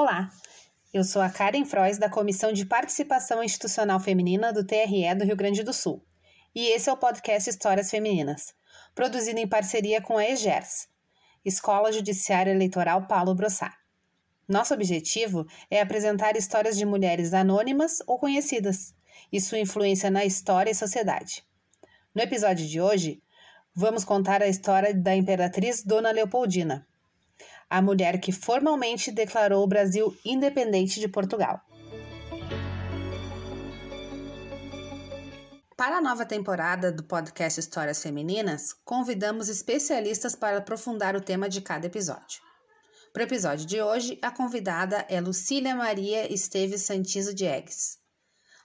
Olá, eu sou a Karen Frois, da Comissão de Participação Institucional Feminina do TRE do Rio Grande do Sul. E esse é o podcast Histórias Femininas, produzido em parceria com a EGERS, Escola Judiciária Eleitoral Paulo Brossard. Nosso objetivo é apresentar histórias de mulheres anônimas ou conhecidas e sua influência na história e sociedade. No episódio de hoje, vamos contar a história da imperatriz Dona Leopoldina, a mulher que formalmente declarou o Brasil independente de Portugal. Para a nova temporada do podcast Histórias Femininas, convidamos especialistas para aprofundar o tema de cada episódio. Para o episódio de hoje, a convidada é Lucília Maria Esteves Santizo Diegues.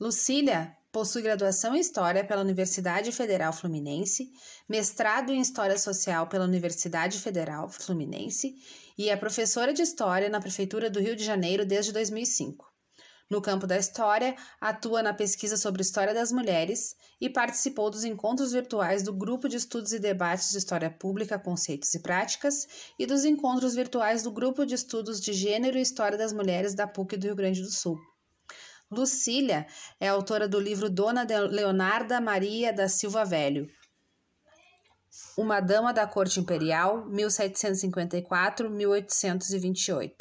Lucília possui graduação em História pela Universidade Federal Fluminense, mestrado em História Social pela Universidade Federal Fluminense e é professora de História na Prefeitura do Rio de Janeiro desde 2005. No campo da história, atua na pesquisa sobre história das mulheres e participou dos encontros virtuais do Grupo de Estudos e Debates de História Pública, Conceitos e Práticas e dos encontros virtuais do Grupo de Estudos de Gênero e História das Mulheres da PUC do Rio Grande do Sul. Lucília é autora do livro Dona Leonarda Maria da Silva Velho, Uma Dama da Corte Imperial, 1754-1828,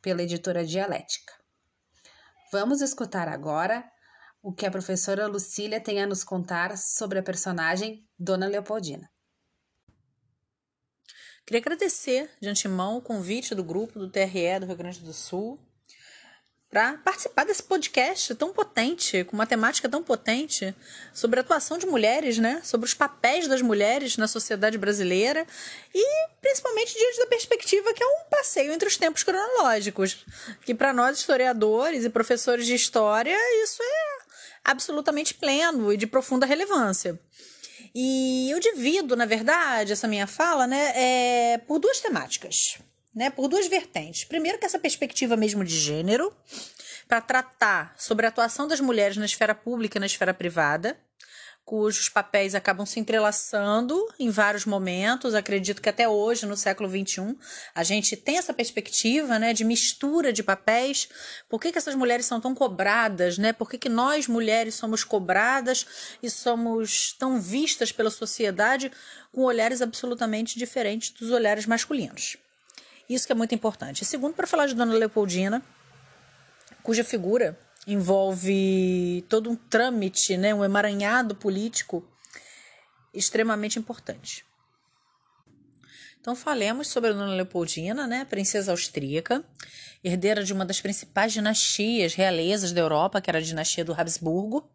pela editora Dialética. Vamos escutar agora o que a professora Lucília tem a nos contar sobre a personagem Dona Leopoldina. Queria agradecer de antemão o convite do grupo do TRE do Rio Grande do Sul para participar desse podcast tão potente, com uma temática tão potente, sobre a atuação de mulheres, né? Sobre os papéis das mulheres na sociedade brasileira e principalmente diante da perspectiva que é um passeio entre os tempos cronológicos, que para nós historiadores e professores de história isso é absolutamente pleno e de profunda relevância. E eu divido, na verdade, essa minha fala, né, é, por duas temáticas né, por duas vertentes. Primeiro, que essa perspectiva mesmo de gênero, para tratar sobre a atuação das mulheres na esfera pública e na esfera privada, cujos papéis acabam se entrelaçando em vários momentos. Acredito que até hoje, no século XXI, a gente tem essa perspectiva né, de mistura de papéis. Por que, que essas mulheres são tão cobradas? Né? Por que, que nós, mulheres, somos cobradas e somos tão vistas pela sociedade com olhares absolutamente diferentes dos olhares masculinos? Isso que é muito importante. E segundo, para falar de Dona Leopoldina, cuja figura envolve todo um trâmite, né, um emaranhado político extremamente importante. Então falemos sobre a Dona Leopoldina, né, princesa austríaca, herdeira de uma das principais dinastias realezas da Europa, que era a dinastia do Habsburgo,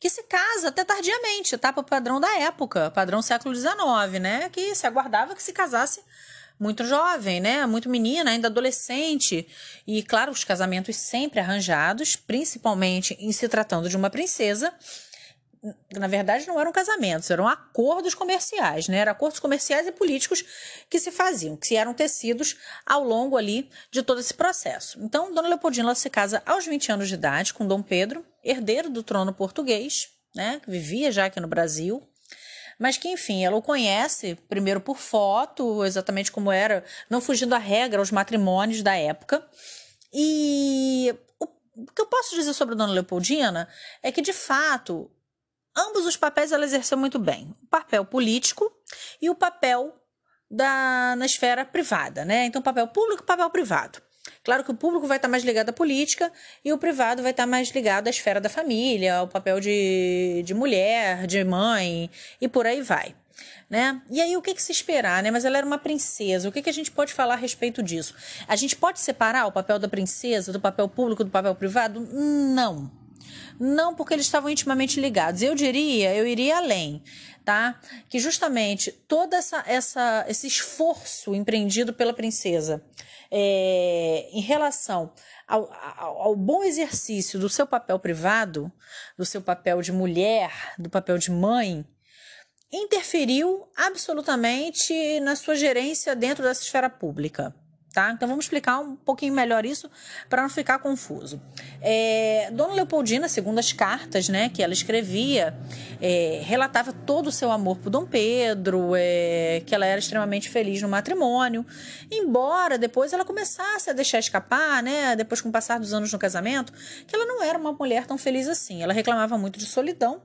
que se casa até tardiamente, tá? Para o padrão da época, padrão século XIX, né? Que se aguardava que se casasse muito jovem, né? Muito menina, ainda adolescente. E, claro, os casamentos sempre arranjados, principalmente em se tratando de uma princesa. Na verdade, não eram casamentos, eram acordos comerciais, né? Eram acordos comerciais e políticos que se faziam, que eram tecidos ao longo ali de todo esse processo. Então, Dona Leopoldina se casa aos 20 anos de idade com Dom Pedro, herdeiro do trono português, né? Que vivia já aqui no Brasil mas que, enfim, ela o conhece primeiro por foto, exatamente como era, não fugindo à regra, aos matrimônios da época. E o, que eu posso dizer sobre a Dona Leopoldina é que, de fato, ambos os papéis ela exerceu muito bem. O papel político e o papel da, na esfera privada, né? Então, papel público e papel privado. Claro que o público vai estar mais ligado à política e o privado vai estar mais ligado à esfera da família, ao papel de, de mulher, de mãe e por aí vai. Né? E aí o que, que se esperar, né? Mas ela era uma princesa. O que, que a gente pode falar a respeito disso? A gente pode separar o papel da princesa do papel público do papel privado? Não. Não, porque eles estavam intimamente ligados. Eu diria, eu iria além, tá? Que justamente todo essa, essa, esse esforço empreendido pela princesa é, em relação ao, ao, ao, bom exercício do seu papel privado, do seu papel de mulher, do papel de mãe, interferiu absolutamente na sua gerência dentro dessa esfera pública. Tá? Então vamos explicar um pouquinho melhor isso para não ficar confuso. É, Dona Leopoldina, segundo as cartas né, que ela escrevia, é, relatava todo o seu amor por Dom Pedro, é, que ela era extremamente feliz no matrimônio, embora depois ela começasse a deixar escapar, né, depois com o passar dos anos no casamento, que ela não era uma mulher tão feliz assim. Ela reclamava muito de solidão,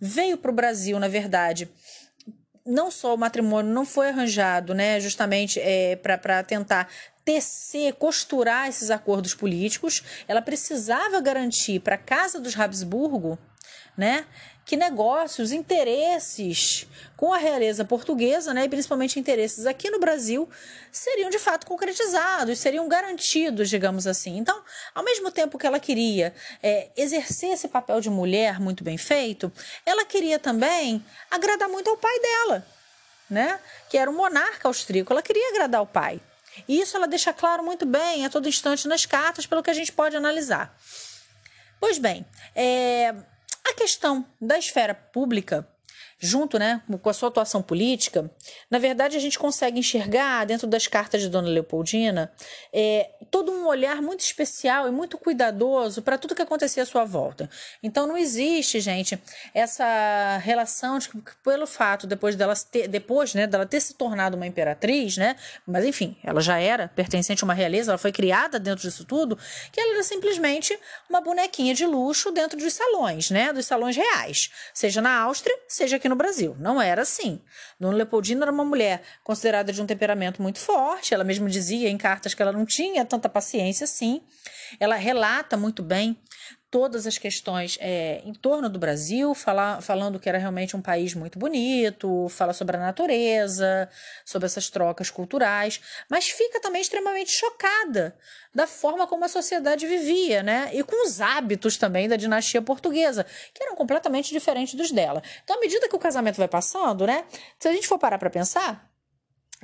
veio para o Brasil, na verdade, não só o matrimônio não foi arranjado, né, justamente é, para tentar tecer, costurar esses acordos políticos, ela precisava garantir para a Casa dos Habsburgo, né, que negócios, interesses com a realeza portuguesa, né, e principalmente interesses aqui no Brasil, seriam de fato concretizados, seriam garantidos, digamos assim. Então, ao mesmo tempo que ela queria é, exercer esse papel de mulher muito bem feito, ela queria também agradar muito ao pai dela, né, que era um monarca austríaco. Ela queria agradar o pai. E isso ela deixa claro muito bem a todo instante nas cartas, pelo que a gente pode analisar. Pois bem, é, a questão da esfera pública junto né, com a sua atuação política, na verdade a gente consegue enxergar dentro das cartas de Dona Leopoldina é, todo um olhar muito especial e muito cuidadoso para tudo que acontecia à sua volta. Então não existe, gente, essa relação de que pelo fato depois dela ter, depois, né, dela ter se tornado uma imperatriz, né, mas enfim, ela já era pertencente a uma realeza, ela foi criada dentro disso tudo, que ela era simplesmente uma bonequinha de luxo dentro dos salões, né, dos salões reais, seja na Áustria, seja aqui no Brasil. Não era assim. Dona Leopoldina era uma mulher considerada de um temperamento muito forte. Ela mesma dizia em cartas que ela não tinha tanta paciência assim. Ela relata muito bem todas as questões é, em torno do Brasil, fala, falando que era realmente um país muito bonito, fala sobre a natureza, sobre essas trocas culturais, mas fica também extremamente chocada da forma como a sociedade vivia, né? E com os hábitos também da dinastia portuguesa, que eram completamente diferentes dos dela. Então, à medida que o casamento vai passando, né? Se a gente for parar para pensar,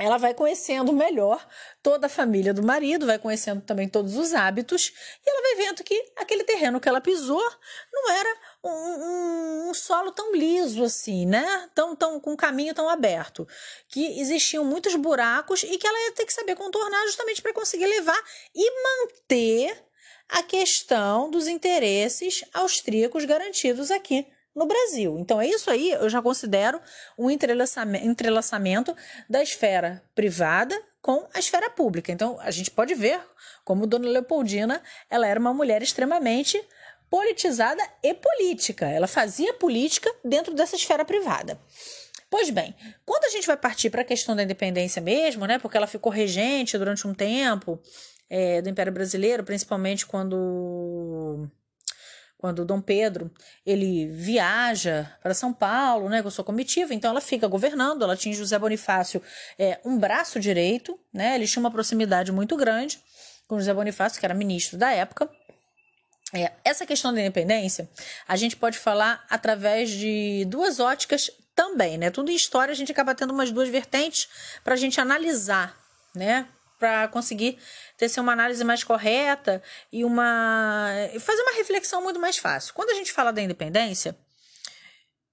ela vai conhecendo melhor toda a família do marido, vai conhecendo também todos os hábitos, e ela vai vendo que aquele terreno que ela pisou não era um, um, um, solo tão liso assim, né? Tão, tão, com um caminho tão aberto. Que existiam muitos buracos e que ela ia ter que saber contornar justamente para conseguir levar e manter a questão dos interesses austríacos garantidos aqui no Brasil. Então, é isso aí, eu já considero um entrelaçamento, da esfera privada com a esfera pública. Então, a gente pode ver como Dona Leopoldina ela era uma mulher extremamente politizada e política. Ela fazia política dentro dessa esfera privada. Pois bem, quando a gente vai partir para a questão da independência mesmo, né, porque ela ficou regente durante um tempo é, do Império Brasileiro, principalmente quando quando Dom Pedro ele viaja para São Paulo, né, com sua comitiva, então ela fica governando, ela tinha José Bonifácio é, um braço direito, né, eles tinham uma proximidade muito grande com José Bonifácio, que era ministro da época. É, essa questão da independência, a gente pode falar através de duas óticas também, né? Tudo em história a gente acaba tendo umas duas vertentes para a gente analisar, né? Para conseguir ter uma análise mais correta e uma fazer uma reflexão muito mais fácil. Quando a gente fala da independência,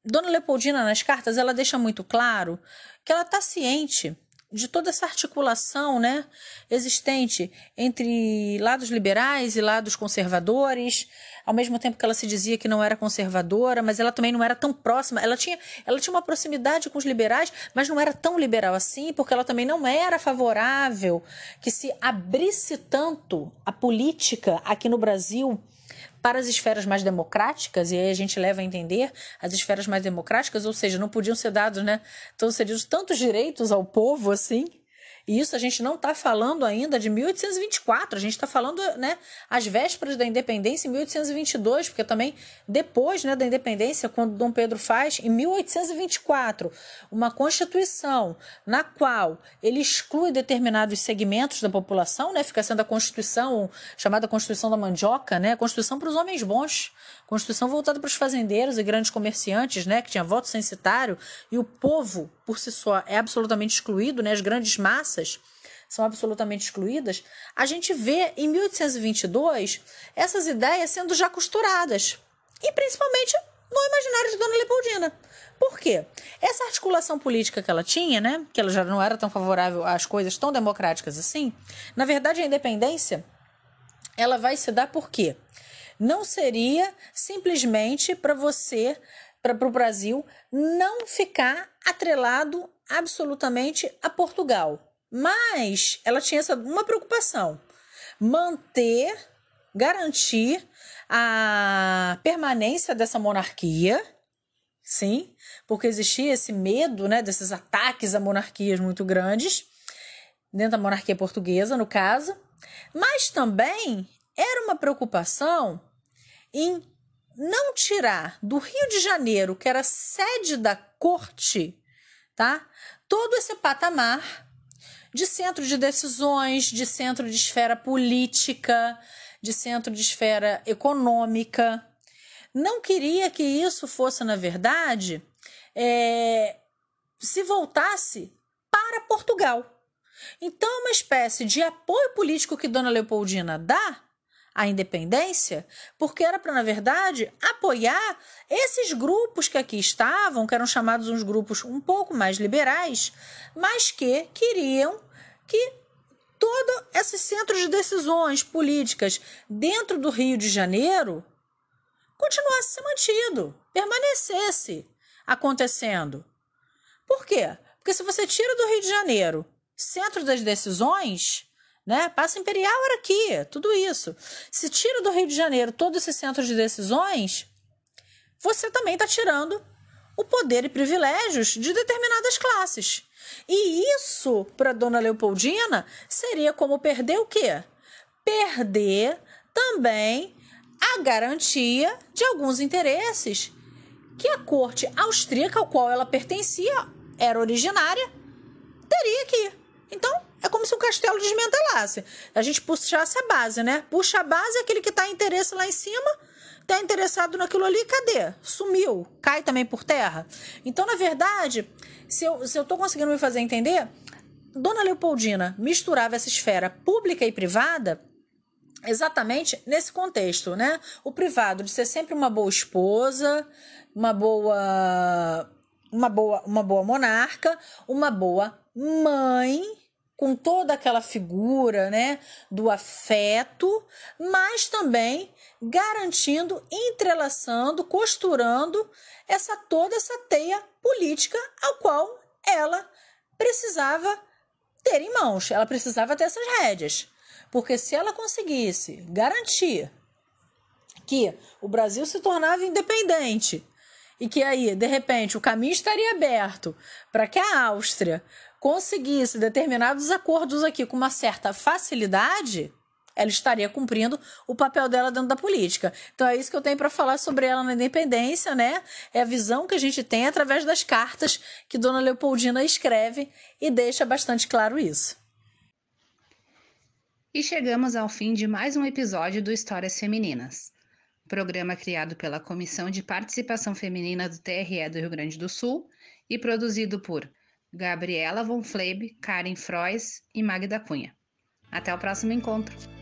Dona Leopoldina nas cartas ela deixa muito claro que ela está ciente de toda essa articulação né, existente entre lados liberais e lados conservadores, ao mesmo tempo que ela se dizia que não era conservadora, mas ela também não era tão próxima. Ela tinha, ela tinha uma proximidade com os liberais, mas não era tão liberal assim, porque ela também não era favorável que se abrisse tanto a política aqui no Brasil para as esferas mais democráticas, e aí a gente leva a entender as esferas mais democráticas, ou seja, não podiam ser dados, né, tão cedidos tantos direitos ao povo assim, e isso a gente não está falando ainda de 1824, a gente está falando, né, às vésperas da independência em 1822, porque também depois, né, da independência, quando Dom Pedro faz, em 1824, uma constituição na qual ele exclui determinados segmentos da população, né, fica sendo a constituição chamada Constituição da Mandioca, né, a constituição para os homens bons, Constituição voltada para os fazendeiros e grandes comerciantes, né, que tinha voto censitário, e o povo, por si só, é absolutamente excluído, né, as grandes massas são absolutamente excluídas. A gente vê em 1822 essas ideias sendo já costuradas, e principalmente no imaginário de Dona Leopoldina. Por quê? Essa articulação política que ela tinha, né, que ela já não era tão favorável às coisas tão democráticas assim, na verdade a independência ela vai se dar por quê? Não seria simplesmente para você, para o Brasil, não ficar atrelado absolutamente a Portugal. Mas ela tinha essa, uma preocupação: manter, garantir a permanência dessa monarquia, sim, porque existia esse medo, né, desses ataques a monarquias muito grandes, dentro da monarquia portuguesa, no caso, mas também era uma preocupação em não tirar do Rio de Janeiro, que era sede da corte, tá? Todo esse patamar de centro de decisões, de centro de esfera política, de centro de esfera econômica. Não queria que isso fosse, na verdade, é, se voltasse para Portugal. Então, uma espécie de apoio político que Dona Leopoldina dá à independência, porque era para, na verdade, apoiar esses grupos que aqui estavam, que eram chamados uns grupos um pouco mais liberais, mas que queriam que todo esse centro de decisões políticas dentro do Rio de Janeiro continuasse se mantido, permanecesse acontecendo. Por quê? Porque se você tira do Rio de Janeiro centro das decisões, né? Passa Imperial era aqui, tudo isso. Se tira do Rio de Janeiro todo esse centro de decisões, você também está tirando o poder e privilégios de determinadas classes. E isso, para Dona Leopoldina, seria como perder o quê? Perder também a garantia de alguns interesses que a corte austríaca ao qual ela pertencia, era originária, teria aqui. Então, é como se o castelo desmantelasse. A gente puxasse a base, né? Puxa a base, aquele que está interesse lá em cima, está interessado naquilo ali, cadê? Sumiu, cai também por terra. Então, na verdade, se eu, se eu conseguindo me fazer entender, Dona Leopoldina misturava essa esfera pública e privada exatamente nesse contexto, né? O privado de ser sempre uma boa esposa, uma boa uma boa uma boa monarca, uma boa mãe, com toda aquela figura, né, do afeto, mas também garantindo, entrelaçando, costurando essa toda essa teia política ao qual ela precisava ter em mãos, ela precisava ter essas rédeas. Porque se ela conseguisse garantir que o Brasil se tornava independente e que aí, de repente, o caminho estaria aberto para que a Áustria conseguisse determinados acordos aqui com uma certa facilidade, ela estaria cumprindo o papel dela dentro da política. Então é isso que eu tenho para falar sobre ela na independência, né? É a visão que a gente tem através das cartas que Dona Leopoldina escreve e deixa bastante claro isso. E chegamos ao fim de mais um episódio do Histórias Femininas, programa criado pela Comissão de Participação Feminina do TRE do Rio Grande do Sul e produzido por Gabriela Von Flebe, Karen Frois e Magda Cunha. Até o próximo encontro!